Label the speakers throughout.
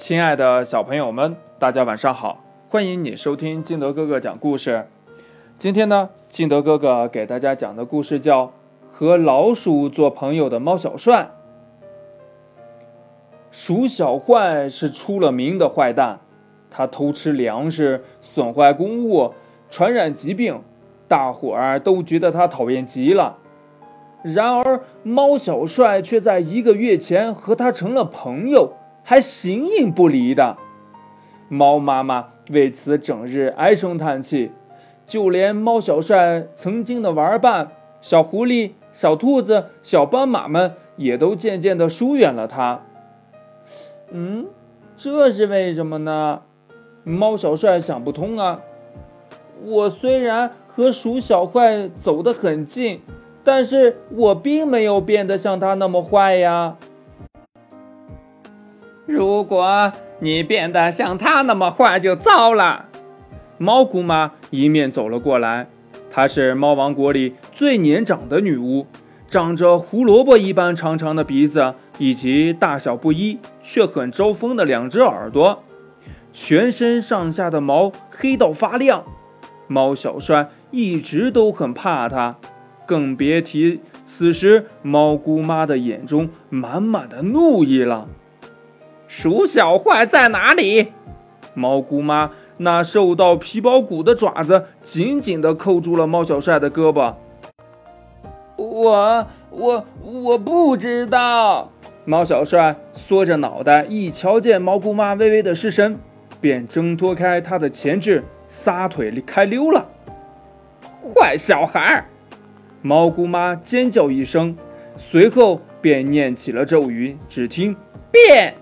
Speaker 1: 亲爱的小朋友们，大家晚上好！欢迎你收听金德哥哥讲故事。今天呢，金德哥哥给大家讲的故事叫《和老鼠做朋友的猫小帅》。鼠小坏是出了名的坏蛋，他偷吃粮食，损坏公物，传染疾病，大伙儿都觉得他讨厌极了。然而，猫小帅却在一个月前和他成了朋友，还形影不离的。猫妈妈为此整日唉声叹气，就连猫小帅曾经的玩伴小狐狸、小兔子、小斑马们也都渐渐地疏远了他。嗯，这是为什么呢？猫小帅想不通啊。我虽然和鼠小坏走得很近。但是我并没有变得像他那么坏呀。
Speaker 2: 如果你变得像他那么坏，就糟了。
Speaker 1: 猫姑妈迎面走了过来，她是猫王国里最年长的女巫，长着胡萝卜一般长长的鼻子，以及大小不一却很招风的两只耳朵，全身上下的毛黑到发亮。猫小帅一直都很怕她。更别提此时猫姑妈的眼中满满的怒意了。
Speaker 2: 鼠小坏在哪里？
Speaker 1: 猫姑妈那瘦到皮包骨的爪子紧紧地扣住了猫小帅的胳膊。
Speaker 2: 我我我不知道。
Speaker 1: 猫小帅缩着脑袋，一瞧见猫姑妈微微的失神，便挣脱开她的钳制，撒腿开溜了。
Speaker 2: 坏小孩！
Speaker 1: 猫姑妈尖叫一声，随后便念起了咒语。只听“变”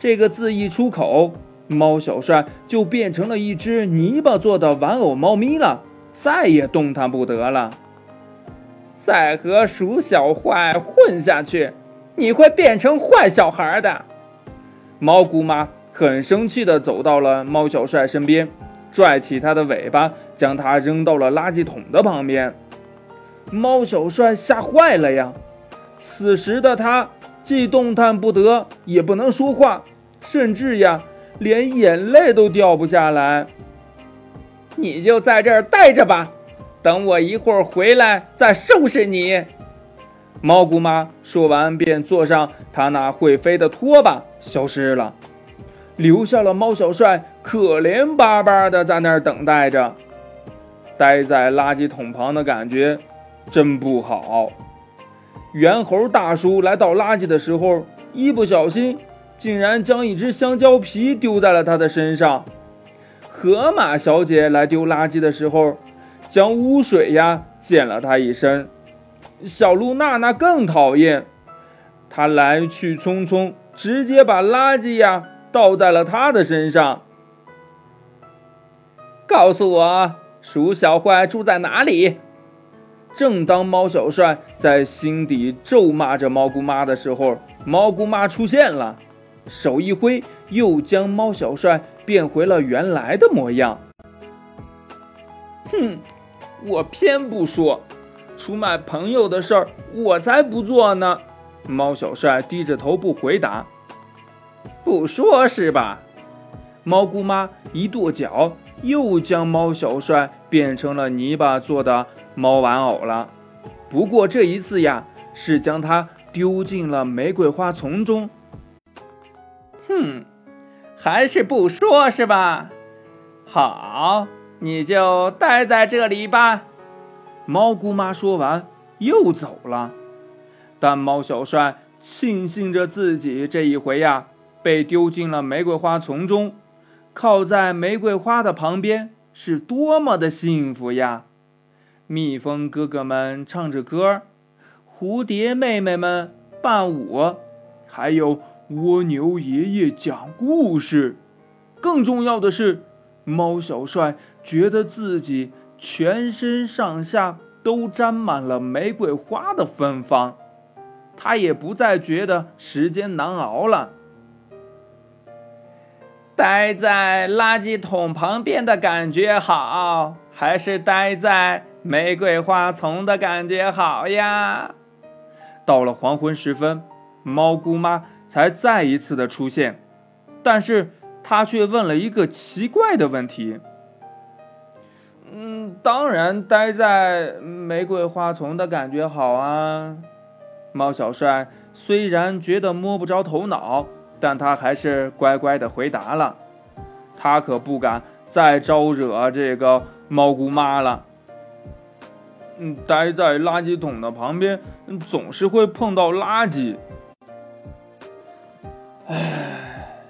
Speaker 1: 这个字一出口，猫小帅就变成了一只泥巴做的玩偶猫咪了，再也动弹不得了。
Speaker 2: 再和鼠小坏混下去，你会变成坏小孩的。
Speaker 1: 猫姑妈很生气地走到了猫小帅身边，拽起他的尾巴，将他扔到了垃圾桶的旁边。猫小帅吓坏了呀！此时的他既动弹不得，也不能说话，甚至呀，连眼泪都掉不下来。
Speaker 2: 你就在这儿待着吧，等我一会儿回来再收拾你。
Speaker 1: 猫姑妈说完，便坐上她那会飞的拖把，消失了，留下了猫小帅可怜巴巴的在那儿等待着。待在垃圾桶旁的感觉。真不好！猿猴大叔来倒垃圾的时候，一不小心，竟然将一只香蕉皮丢在了他的身上。河马小姐来丢垃圾的时候，将污水呀溅了他一身。小鹿娜娜更讨厌，她来去匆匆，直接把垃圾呀倒在了他的身上。
Speaker 2: 告诉我，鼠小坏住在哪里？
Speaker 1: 正当猫小帅在心底咒骂着猫姑妈的时候，猫姑妈出现了，手一挥，又将猫小帅变回了原来的模样。
Speaker 2: 哼，我偏不说，出卖朋友的事儿我才不做呢。
Speaker 1: 猫小帅低着头不回答。
Speaker 2: 不说是吧？
Speaker 1: 猫姑妈一跺脚，又将猫小帅变成了泥巴做的。猫玩偶了，不过这一次呀，是将它丢进了玫瑰花丛中。
Speaker 2: 嗯，还是不说是吧？好，你就待在这里吧。
Speaker 1: 猫姑妈说完又走了，但猫小帅庆幸着自己这一回呀，被丢进了玫瑰花丛中，靠在玫瑰花的旁边，是多么的幸福呀！蜜蜂哥哥们唱着歌，蝴蝶妹妹们伴舞，还有蜗牛爷爷讲故事。更重要的是，猫小帅觉得自己全身上下都沾满了玫瑰花的芬芳，他也不再觉得时间难熬了。
Speaker 2: 待在垃圾桶旁边的感觉好，还是待在……玫瑰花丛的感觉好呀！
Speaker 1: 到了黄昏时分，猫姑妈才再一次的出现。但是他却问了一个奇怪的问题。
Speaker 2: 嗯，当然，待在玫瑰花丛的感觉好啊。猫小帅虽然觉得摸不着头脑，但他还是乖乖的回答了。他可不敢再招惹这个猫姑妈了。
Speaker 1: 嗯，待在垃圾桶的旁边，总是会碰到垃圾。
Speaker 3: 唉，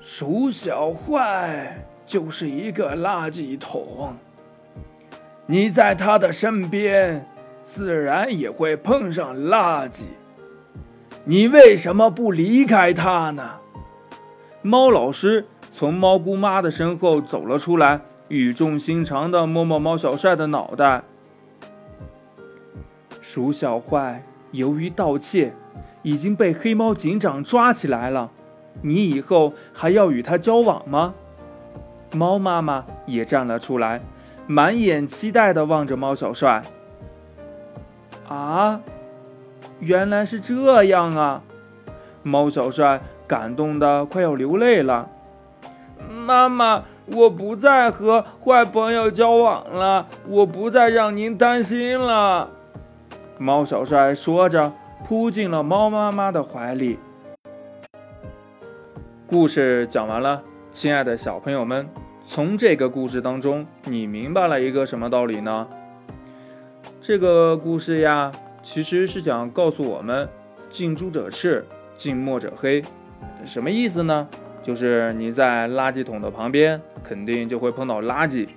Speaker 3: 鼠小坏。就是一个垃圾桶，你在他的身边，自然也会碰上垃圾。你为什么不离开他呢？
Speaker 1: 猫老师从猫姑妈的身后走了出来，语重心长地摸摸猫小帅的脑袋。鼠小坏由于盗窃，已经被黑猫警长抓起来了。你以后还要与他交往吗？猫妈妈也站了出来，满眼期待地望着猫小帅。啊，原来是这样啊！猫小帅感动得快要流泪了。
Speaker 2: 妈妈，我不再和坏朋友交往了，我不再让您担心了。
Speaker 1: 猫小帅说着，扑进了猫妈妈的怀里。故事讲完了，亲爱的小朋友们。从这个故事当中，你明白了一个什么道理呢？这个故事呀，其实是想告诉我们：近朱者赤，近墨者黑。什么意思呢？就是你在垃圾桶的旁边，肯定就会碰到垃圾；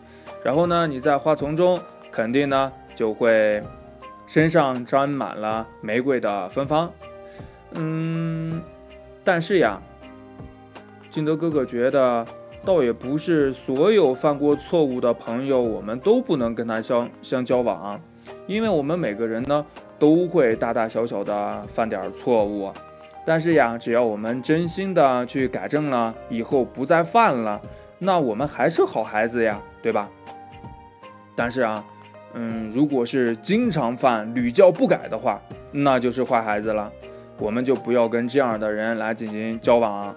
Speaker 1: 然后呢，你在花丛中，肯定呢就会身上沾满了玫瑰的芬芳。嗯，但是呀，金德哥哥觉得。倒也不是所有犯过错误的朋友，我们都不能跟他相相交往，因为我们每个人呢都会大大小小的犯点错误，但是呀，只要我们真心的去改正了，以后不再犯了，那我们还是好孩子呀，对吧？但是啊，嗯，如果是经常犯、屡教不改的话，那就是坏孩子了，我们就不要跟这样的人来进行交往。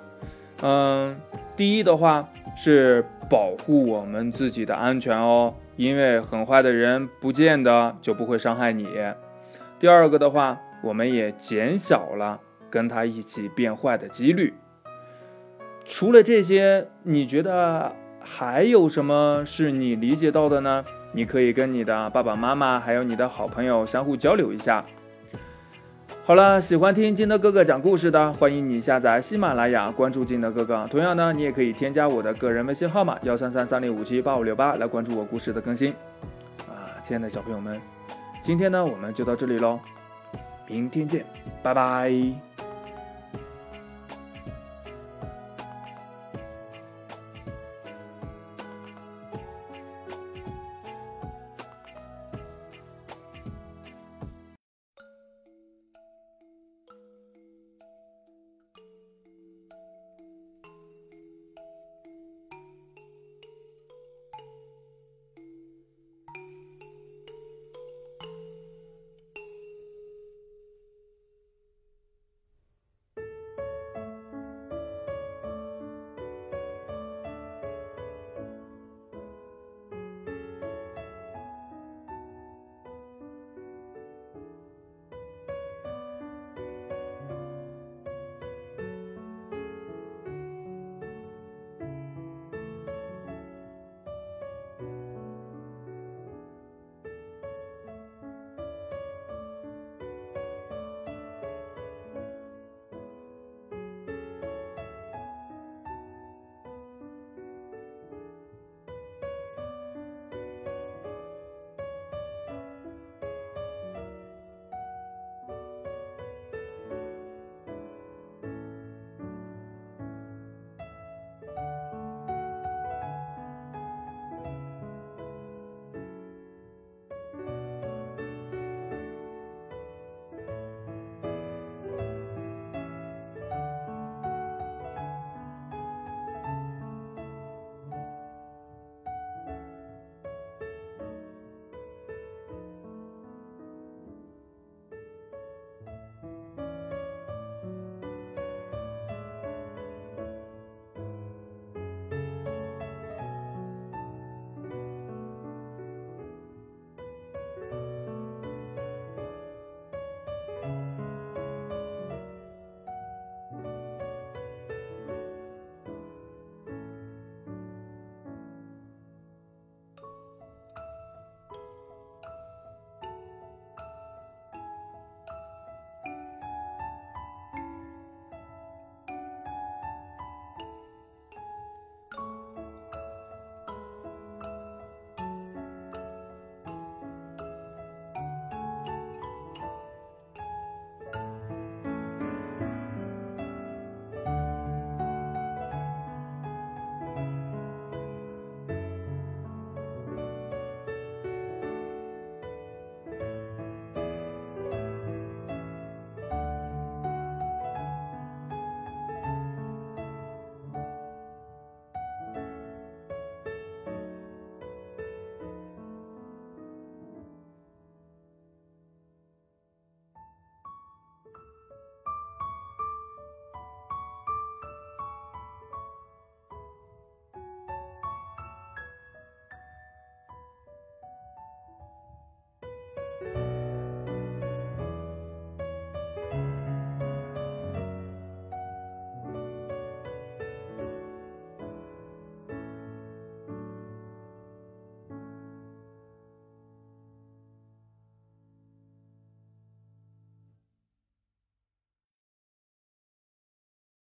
Speaker 1: 嗯，第一的话。是保护我们自己的安全哦，因为很坏的人不见得就不会伤害你。第二个的话，我们也减小了跟他一起变坏的几率。除了这些，你觉得还有什么是你理解到的呢？你可以跟你的爸爸妈妈还有你的好朋友相互交流一下。好了，喜欢听金德哥哥讲故事的，欢迎你下载喜马拉雅，关注金德哥哥。同样呢，你也可以添加我的个人微信号码幺三三三零五七八五六八来关注我故事的更新。啊，亲爱的小朋友们，今天呢我们就到这里喽，明天见，拜拜。